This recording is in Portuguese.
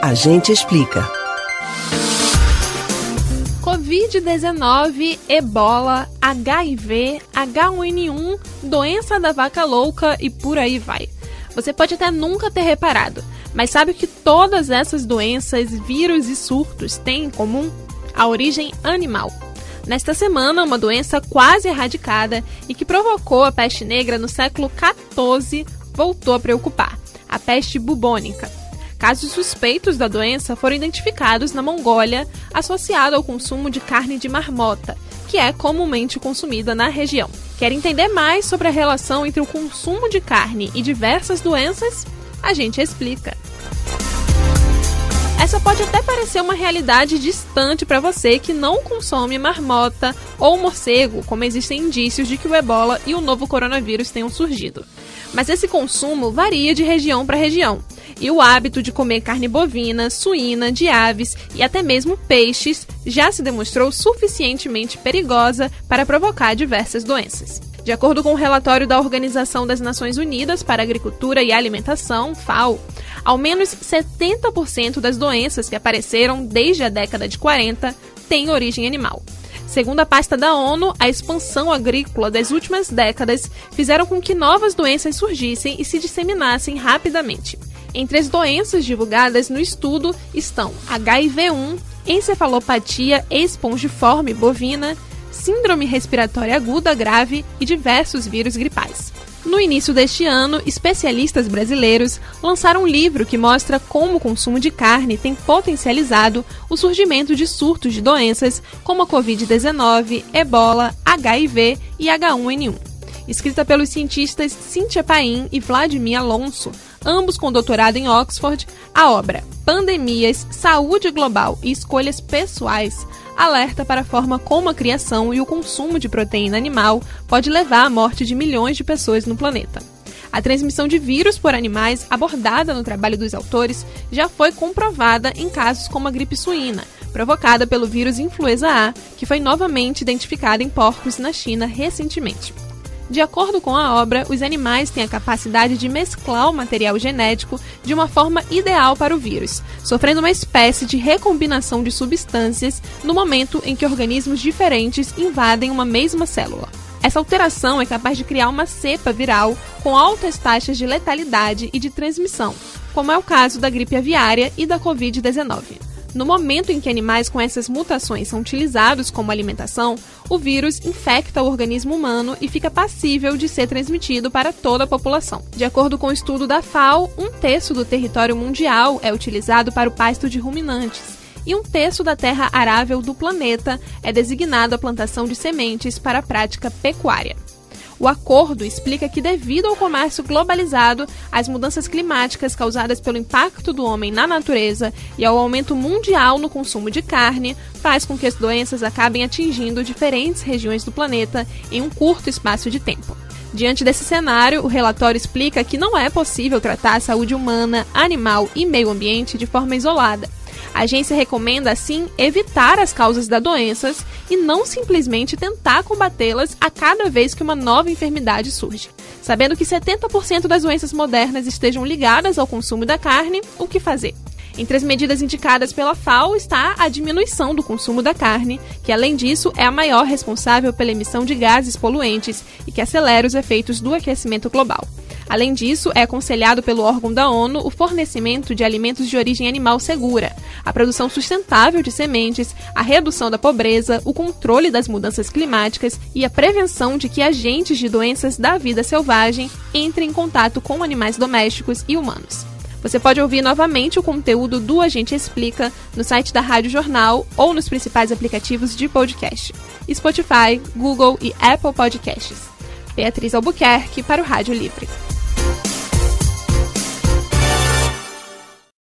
A gente explica. Covid-19, ebola, HIV, H1N1, doença da vaca louca e por aí vai. Você pode até nunca ter reparado, mas sabe que todas essas doenças, vírus e surtos têm em comum? A origem animal. Nesta semana, uma doença quase erradicada e que provocou a peste negra no século XIV voltou a preocupar: a peste bubônica. Casos suspeitos da doença foram identificados na Mongólia, associado ao consumo de carne de marmota, que é comumente consumida na região. Quer entender mais sobre a relação entre o consumo de carne e diversas doenças? A gente explica. Essa pode até parecer uma realidade distante para você que não consome marmota ou morcego, como existem indícios de que o ebola e o novo coronavírus tenham surgido. Mas esse consumo varia de região para região. E o hábito de comer carne bovina, suína, de aves e até mesmo peixes já se demonstrou suficientemente perigosa para provocar diversas doenças. De acordo com o um relatório da Organização das Nações Unidas para Agricultura e Alimentação, FAO, ao menos 70% das doenças que apareceram desde a década de 40 têm origem animal. Segundo a pasta da ONU, a expansão agrícola das últimas décadas fizeram com que novas doenças surgissem e se disseminassem rapidamente. Entre as doenças divulgadas no estudo estão HIV-1, encefalopatia espongiforme bovina, síndrome respiratória aguda grave e diversos vírus gripais. No início deste ano, especialistas brasileiros lançaram um livro que mostra como o consumo de carne tem potencializado o surgimento de surtos de doenças como a Covid-19, ebola, HIV e H1N1. Escrita pelos cientistas Cynthia Paim e Vladimir Alonso, ambos com doutorado em Oxford, a obra Pandemias, Saúde Global e Escolhas Pessoais alerta para a forma como a criação e o consumo de proteína animal pode levar à morte de milhões de pessoas no planeta. A transmissão de vírus por animais, abordada no trabalho dos autores, já foi comprovada em casos como a gripe suína, provocada pelo vírus influenza A, que foi novamente identificado em porcos na China recentemente. De acordo com a obra, os animais têm a capacidade de mesclar o material genético de uma forma ideal para o vírus, sofrendo uma espécie de recombinação de substâncias no momento em que organismos diferentes invadem uma mesma célula. Essa alteração é capaz de criar uma cepa viral com altas taxas de letalidade e de transmissão, como é o caso da gripe aviária e da Covid-19. No momento em que animais com essas mutações são utilizados como alimentação, o vírus infecta o organismo humano e fica passível de ser transmitido para toda a população. De acordo com o estudo da FAO, um terço do território mundial é utilizado para o pasto de ruminantes e um terço da terra arável do planeta é designado à plantação de sementes para a prática pecuária. O acordo explica que, devido ao comércio globalizado, as mudanças climáticas causadas pelo impacto do homem na natureza e ao aumento mundial no consumo de carne, faz com que as doenças acabem atingindo diferentes regiões do planeta em um curto espaço de tempo. Diante desse cenário, o relatório explica que não é possível tratar a saúde humana, animal e meio ambiente de forma isolada a agência recomenda, assim, evitar as causas das doenças e não simplesmente tentar combatê-las a cada vez que uma nova enfermidade surge. Sabendo que 70% das doenças modernas estejam ligadas ao consumo da carne, o que fazer? Entre as medidas indicadas pela FAO está a diminuição do consumo da carne, que além disso é a maior responsável pela emissão de gases poluentes e que acelera os efeitos do aquecimento global. Além disso, é aconselhado pelo órgão da ONU o fornecimento de alimentos de origem animal segura, a produção sustentável de sementes, a redução da pobreza, o controle das mudanças climáticas e a prevenção de que agentes de doenças da vida selvagem entrem em contato com animais domésticos e humanos. Você pode ouvir novamente o conteúdo do Agente Explica no site da Rádio Jornal ou nos principais aplicativos de podcast: Spotify, Google e Apple Podcasts. Beatriz Albuquerque para o Rádio Livre.